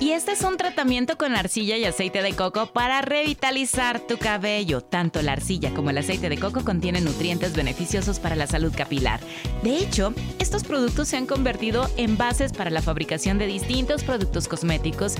Y este es un tratamiento con arcilla y aceite de coco para revitalizar tu cabello. Tanto la arcilla como el aceite de coco contienen nutrientes beneficiosos para la salud capilar. De hecho, estos productos se han convertido en bases para la fabricación de distintos productos cosméticos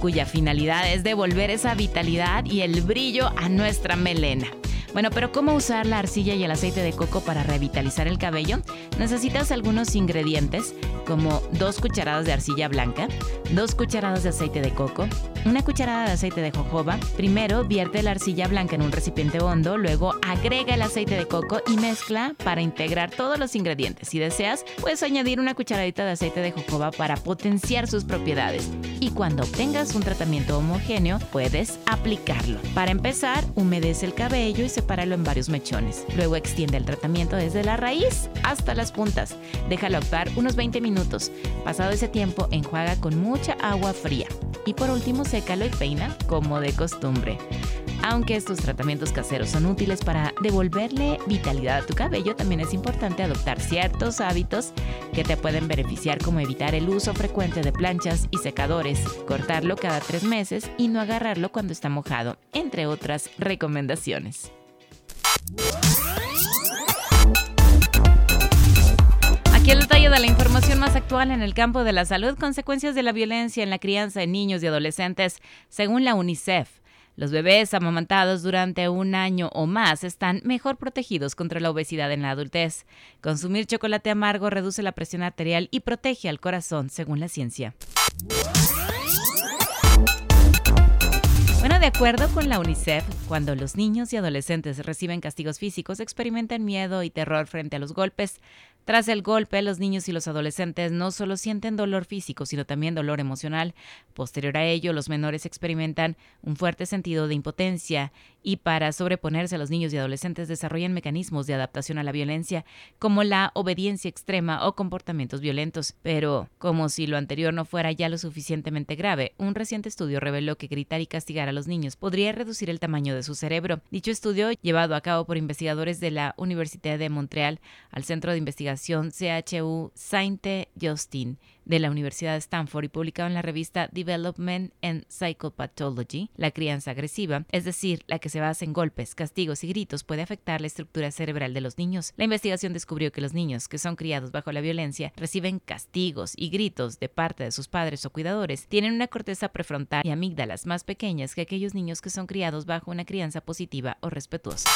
cuya finalidad es devolver esa vitalidad y el brillo a nuestra melena. Bueno, pero ¿cómo usar la arcilla y el aceite de coco para revitalizar el cabello? Necesitas algunos ingredientes como dos cucharadas de arcilla blanca, dos cucharadas de aceite de coco, una cucharada de aceite de jojoba. Primero vierte la arcilla blanca en un recipiente hondo, luego agrega el aceite de coco y mezcla para integrar todos los ingredientes. Si deseas, puedes añadir una cucharadita de aceite de jojoba para potenciar sus propiedades. Y cuando obtengas un tratamiento homogéneo, puedes aplicarlo. Para empezar, humedece el cabello y sepáralo en varios mechones. Luego extiende el tratamiento desde la raíz hasta las puntas. Déjalo actuar unos 20 minutos. Pasado ese tiempo, enjuaga con mucha agua fría. Y por último, sécalo y peina como de costumbre. Aunque estos tratamientos caseros son útiles para devolverle vitalidad a tu cabello, también es importante adoptar ciertos hábitos que te pueden beneficiar como evitar el uso frecuente de planchas y secadores, cortarlo cada tres meses y no agarrarlo cuando está mojado, entre otras recomendaciones. Detalle de la información más actual en el campo de la salud, consecuencias de la violencia en la crianza de niños y adolescentes, según la UNICEF. Los bebés amamantados durante un año o más están mejor protegidos contra la obesidad en la adultez. Consumir chocolate amargo reduce la presión arterial y protege al corazón, según la ciencia. De acuerdo con la UNICEF, cuando los niños y adolescentes reciben castigos físicos, experimentan miedo y terror frente a los golpes. Tras el golpe, los niños y los adolescentes no solo sienten dolor físico, sino también dolor emocional. Posterior a ello, los menores experimentan un fuerte sentido de impotencia y para sobreponerse a los niños y adolescentes desarrollan mecanismos de adaptación a la violencia, como la obediencia extrema o comportamientos violentos. Pero, como si lo anterior no fuera ya lo suficientemente grave, un reciente estudio reveló que gritar y castigar a los niños podría reducir el tamaño de su cerebro. Dicho estudio, llevado a cabo por investigadores de la Universidad de Montreal al Centro de Investigación CHU Sainte Justin de la Universidad de Stanford y publicado en la revista Development and Psychopathology, la crianza agresiva, es decir, la que se basa en golpes, castigos y gritos, puede afectar la estructura cerebral de los niños. La investigación descubrió que los niños que son criados bajo la violencia reciben castigos y gritos de parte de sus padres o cuidadores, tienen una corteza prefrontal y amígdalas más pequeñas que aquellos niños que son criados bajo una crianza positiva o respetuosa.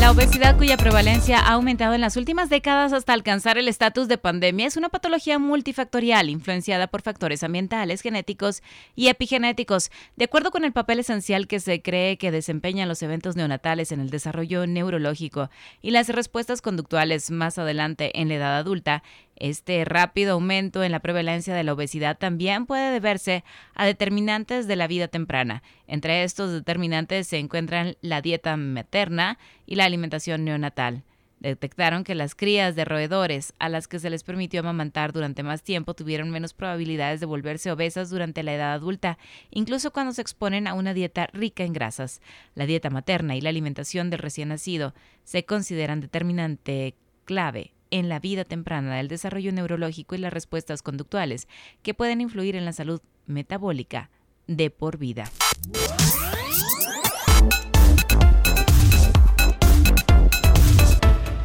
La obesidad cuya prevalencia ha aumentado en las últimas décadas hasta alcanzar el estatus de pandemia es una patología multifactorial influenciada por factores ambientales, genéticos y epigenéticos. De acuerdo con el papel esencial que se cree que desempeñan los eventos neonatales en el desarrollo neurológico y las respuestas conductuales más adelante en la edad adulta, este rápido aumento en la prevalencia de la obesidad también puede deberse a determinantes de la vida temprana. Entre estos determinantes se encuentran la dieta materna y la alimentación neonatal. Detectaron que las crías de roedores a las que se les permitió amamantar durante más tiempo tuvieron menos probabilidades de volverse obesas durante la edad adulta, incluso cuando se exponen a una dieta rica en grasas. La dieta materna y la alimentación del recién nacido se consideran determinante clave en la vida temprana del desarrollo neurológico y las respuestas conductuales que pueden influir en la salud metabólica de por vida.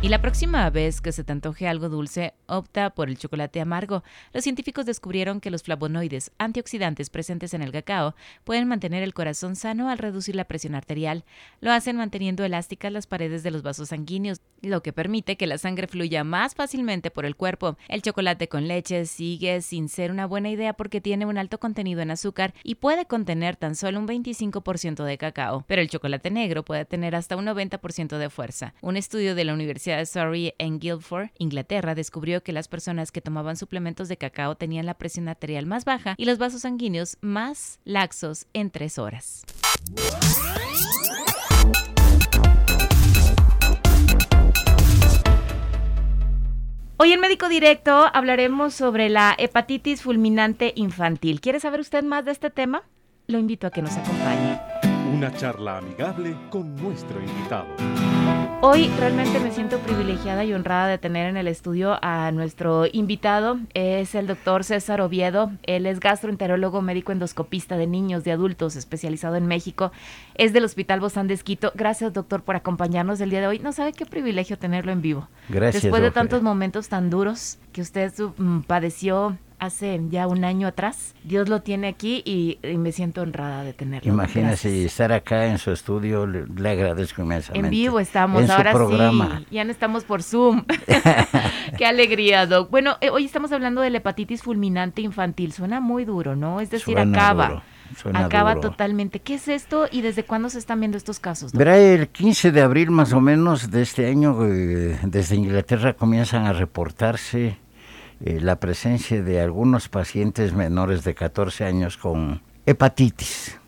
La próxima vez que se te antoje algo dulce, opta por el chocolate amargo. Los científicos descubrieron que los flavonoides antioxidantes presentes en el cacao pueden mantener el corazón sano al reducir la presión arterial. Lo hacen manteniendo elásticas las paredes de los vasos sanguíneos, lo que permite que la sangre fluya más fácilmente por el cuerpo. El chocolate con leche sigue sin ser una buena idea porque tiene un alto contenido en azúcar y puede contener tan solo un 25% de cacao, pero el chocolate negro puede tener hasta un 90% de fuerza. Un estudio de la Universidad Surrey en Guildford, Inglaterra, descubrió que las personas que tomaban suplementos de cacao tenían la presión arterial más baja y los vasos sanguíneos más laxos en tres horas. Hoy en Médico Directo hablaremos sobre la hepatitis fulminante infantil. ¿Quiere saber usted más de este tema? Lo invito a que nos acompañe. Una charla amigable con nuestro invitado. Hoy realmente me siento privilegiada y honrada de tener en el estudio a nuestro invitado. Es el doctor César Oviedo. Él es gastroenterólogo médico endoscopista de niños, de adultos, especializado en México. Es del Hospital Bozán de Esquito. Gracias, doctor, por acompañarnos el día de hoy. No sabe qué privilegio tenerlo en vivo. Gracias. Después de tantos momentos tan duros que usted mm, padeció hace ya un año atrás. Dios lo tiene aquí y, me siento honrada de tenerlo. Imagínese estar acá en su estudio, le, agradezco inmensamente. En vivo estamos, ahora sí, ya no estamos por Zoom. Qué alegría, Doc. Bueno, eh, hoy estamos hablando de la hepatitis fulminante infantil, suena muy duro, ¿no? Es decir, acaba. acaba totalmente. ¿Qué es esto y desde cuándo se están viendo estos casos? Verá, el 15 de abril más o menos de este año, eh, desde Inglaterra comienzan a reportarse eh, la presencia de algunos pacientes menores de 14 años con hepatitis,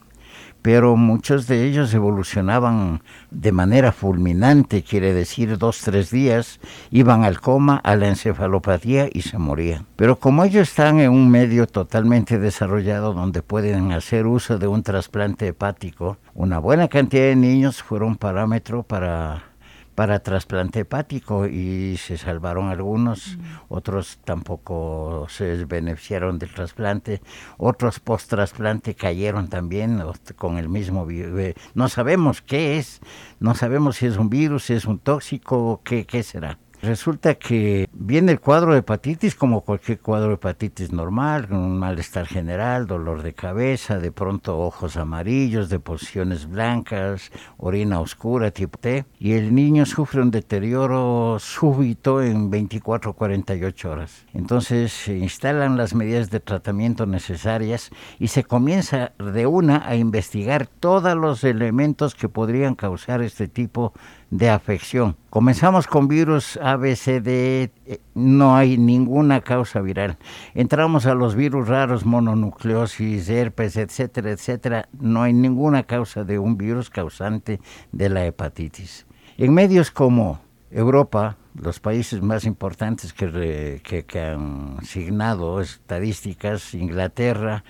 pero muchos de ellos evolucionaban de manera fulminante, quiere decir dos, tres días, iban al coma, a la encefalopatía y se morían. Pero como ellos están en un medio totalmente desarrollado donde pueden hacer uso de un trasplante hepático, una buena cantidad de niños fueron parámetro para para trasplante hepático y se salvaron algunos, otros tampoco se beneficiaron del trasplante, otros post trasplante cayeron también con el mismo virus. Eh, no sabemos qué es, no sabemos si es un virus, si es un tóxico, qué, qué será. Resulta que viene el cuadro de hepatitis como cualquier cuadro de hepatitis normal, con un malestar general, dolor de cabeza, de pronto ojos amarillos, deposiciones blancas, orina oscura tipo T, y el niño sufre un deterioro súbito en 24 o 48 horas. Entonces se instalan las medidas de tratamiento necesarias y se comienza de una a investigar todos los elementos que podrían causar este tipo de afección. Comenzamos con virus A, B, C, D, eh, no hay ninguna causa viral. Entramos a los virus raros, mononucleosis, herpes, etcétera, etcétera. No hay ninguna causa de un virus causante de la hepatitis. En medios como Europa, los países más importantes que, que, han signado estadísticas, Inglaterra,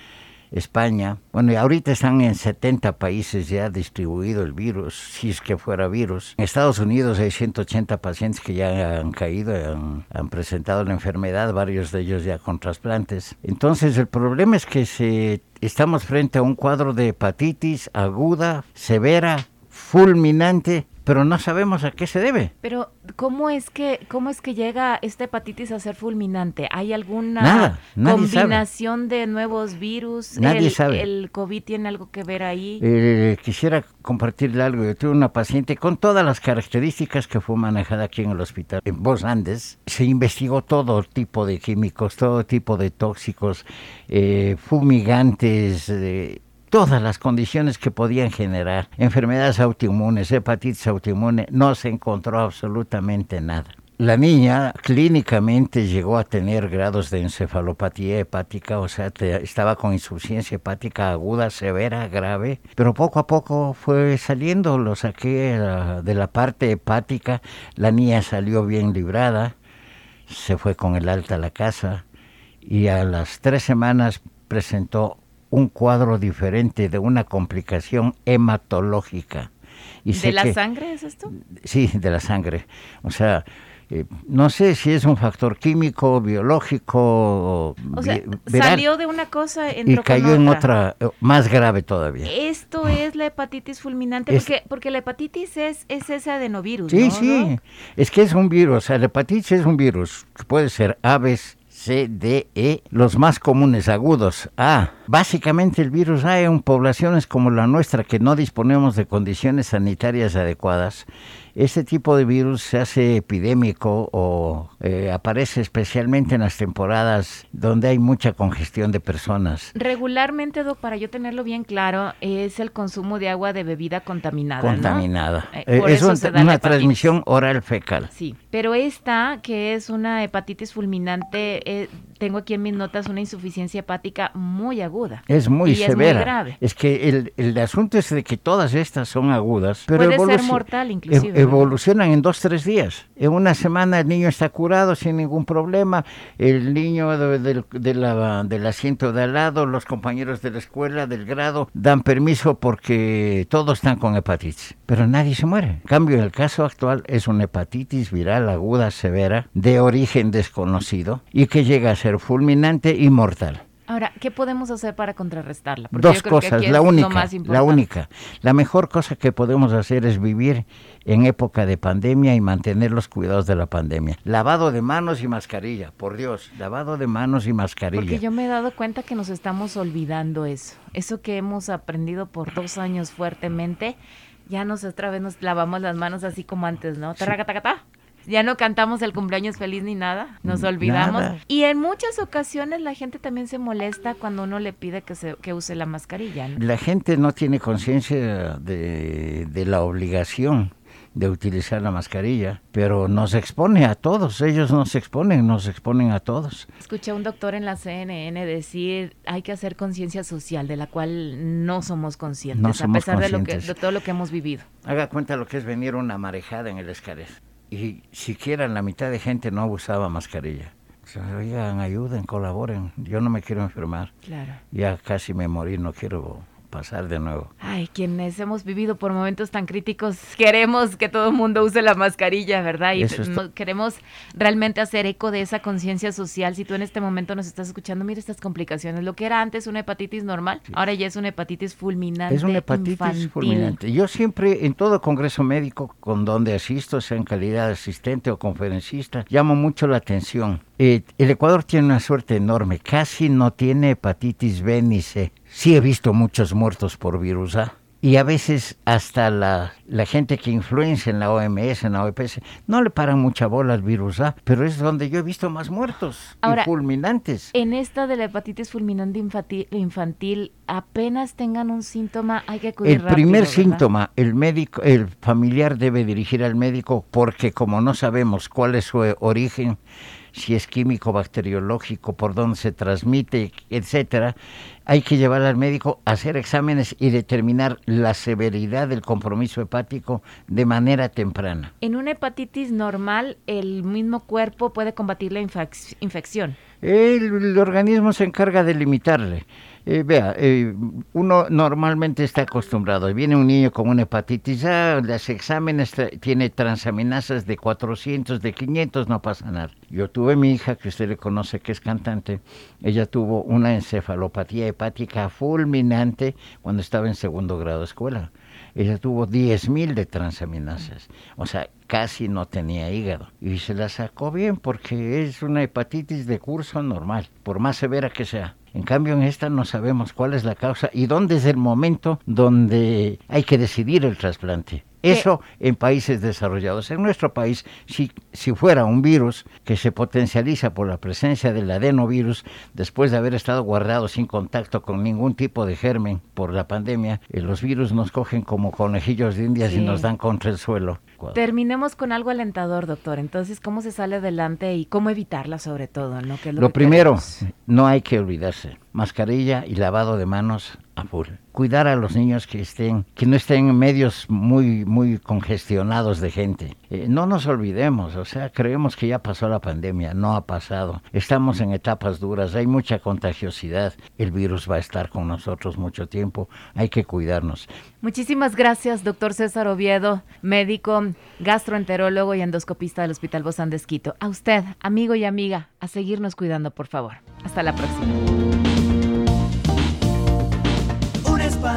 España, bueno, y ahorita están en 70 países ya distribuido el virus, si es que fuera virus. En Estados Unidos hay 180 pacientes que ya han caído, han, han presentado la enfermedad, varios de ellos ya con trasplantes. Entonces, el problema es que se, estamos frente a un cuadro de hepatitis aguda, severa, fulminante, pero no sabemos a qué se debe. Pero ¿cómo es que cómo es que llega esta hepatitis a ser fulminante? ¿Hay alguna combinación de nuevos virus? Nadie sabe. ¿El COVID tiene algo que ver ahí? Eh, quisiera compartirle algo. Yo tuve una paciente con todas las características que fue manejada aquí en el hospital. En Bos Andes se investigó todo tipo de químicos, todo tipo de tóxicos, eh, fumigantes, eh, todas las condiciones que podían generar enfermedades autoinmunes, hepatitis autoinmune, no se encontró absolutamente nada. La niña clínicamente llegó a tener grados de encefalopatía hepática, o sea, estaba con insuficiencia hepática aguda, severa, grave, pero poco a poco fue saliendo, lo saqué uh, de la parte hepática, la niña salió bien librada, se fue con el alta a la casa y a las tres semanas presentó un cuadro diferente de una complicación hematológica. Y ¿De la sangre es esto? Sí, de la sangre. O sea, eh, no sé si es un factor químico, biológico. O sea, salió de una cosa y cayó en otra eh, más grave todavía. Esto es la hepatitis fulminante, porque, porque la hepatitis es, es ese adenovirus. Sí, sí, es que es un virus. O sea, la hepatitis es un virus, puede ser aves, C, D, E, los más comunes agudos, A, Básicamente el virus A en poblaciones como la nuestra que no disponemos de condiciones sanitarias adecuadas, este tipo de virus se hace epidémico o eh, aparece especialmente en las temporadas donde hay mucha congestión de personas. Regularmente, Doc, para yo tenerlo bien claro, es el consumo de agua de bebida contaminada. Contaminada. Eh, Eh, por es eso un- se da la una transmisión oral fecal. Sí, pero esta, que es una hepatitis fulminante, eh, tengo aquí en mis notas una insuficiencia hepática muy aguda. Es muy Y severa. Es muy grave. Es que el, el asunto es de que todas estas son agudas, pero Puede ser mortal inclusive, evolucionan en dos, tres días. En una semana el niño está curado sin ningún problema, el niño de- del- de la- del asiento de al lado, los compañeros de la escuela, del grado, dan permiso porque todos están con hepatitis, pero nadie se muere. En cambio, el caso actual es una hepatitis viral aguda severa de origen desconocido y que llega a ser fulminante y mortal. Ahora, ¿qué podemos hacer para contrarrestarla? Porque Dos yo creo que cosas, aquí la única, más la única. La mejor cosa que podemos hacer es vivir en época de pandemia y mantener los cuidados de la pandemia. Lavado de manos y mascarilla, por Dios, lavado de manos y mascarilla. Porque yo me he dado cuenta que nos estamos olvidando eso. Eso que hemos aprendido por dos años fuertemente, ya nos otra vez nos lavamos las manos así como antes, ¿no? Tarracatacatá. Ya no cantamos el cumpleaños feliz ni nada, nos olvidamos. Nada. Y en muchas ocasiones la gente también se molesta cuando uno le pide que, se, que use la mascarilla. ¿no? La gente no tiene conciencia de, de la obligación de utilizar la mascarilla, pero nos expone a todos, ellos nos exponen, nos exponen a todos. Escuché a un doctor en la CNN decir hay que hacer conciencia social, de la cual no somos conscientes, No a pesar de, lo que, conscientes. de todo lo que hemos vivido. Haga cuenta lo que es venir una marejada en el Escaret. Y siquiera la mitad de gente no usaba mascarilla. Oigan, ayuden, colaboren. Yo no me quiero enfermar. Claro. Ya casi me morí, no quiero pasar de nuevo. Ay, quienes hemos vivido por momentos tan críticos, queremos que todo el mundo use la mascarilla, ¿verdad? Y Eso queremos realmente hacer eco de esa conciencia social. Si tú en este momento nos estás escuchando, mira estas complicaciones. Lo que era antes una hepatitis normal, ahora ya es una hepatitis fulminante. Es una hepatitis infantil. fulminante. Yo siempre, en todo congreso médico con donde asisto, sea en calidad de asistente o conferencista, llamo mucho la atención. Eh, el Ecuador tiene una suerte enorme, casi no tiene hepatitis B ni C. Sí he visto muchos muertos por virus A. Y a veces hasta la, la gente que influencia en la OMS, en la OPS, no le paran mucha bola al virus A, pero es donde yo he visto más muertos Ahora, y fulminantes. En esta de la hepatitis fulminante infantil, infantil, apenas tengan un síntoma, hay que acudir El rápido, primer ¿verdad? síntoma, el médico, el familiar debe dirigir al médico porque como no sabemos cuál es su origen, si es químico, bacteriológico, por dónde se transmite, etcétera, hay que llevar al médico a hacer exámenes y determinar la severidad del compromiso hepático de manera temprana. En una hepatitis normal, el mismo cuerpo puede combatir la infec- infección. El, organismo se encarga de limitarle. Eh, vea, eh, uno normalmente está acostumbrado. Viene un niño con una hepatitis A, los exámenes tiene transaminasas de 400, de 500, no pasa nada. Yo tuve mi hija, que usted le conoce, que es cantante. Ella tuvo una encefalopatía hepática fulminante cuando estaba en segundo grado de escuela. Ella tuvo 10.000 de transaminasas. O sea, casi no tenía hígado. Y se la sacó bien porque es una hepatitis de curso normal, por más severa que sea. En cambio, en esta no sabemos cuál es la causa y dónde es el momento donde hay que decidir el trasplante. Eso en países desarrollados. En nuestro país, si, si fuera un virus que se potencializa por la presencia del adenovirus, después de haber estado guardado sin contacto con ningún tipo de germen por la pandemia, eh, los virus nos cogen como conejillos de indias Sí. y nos dan contra el suelo. Terminemos con algo alentador, doctor. Entonces, ¿cómo se sale adelante y cómo evitarla sobre todo? ¿no? Que es Lo, que primero, queremos. no hay que olvidarse, mascarilla y lavado de manos a full. Cuidar a los niños que estén, que no estén en medios muy, muy congestionados de gente. Eh, no nos olvidemos, o sea, creemos que ya pasó la pandemia, no ha pasado. Estamos en etapas duras, hay mucha contagiosidad, el virus va a estar con nosotros mucho tiempo, hay que cuidarnos. Muchísimas gracias, doctor César Oviedo, médico, gastroenterólogo y endoscopista del Hospital Bozán de Esquito. A usted, amigo y amiga, a seguirnos cuidando, por favor. Hasta la próxima.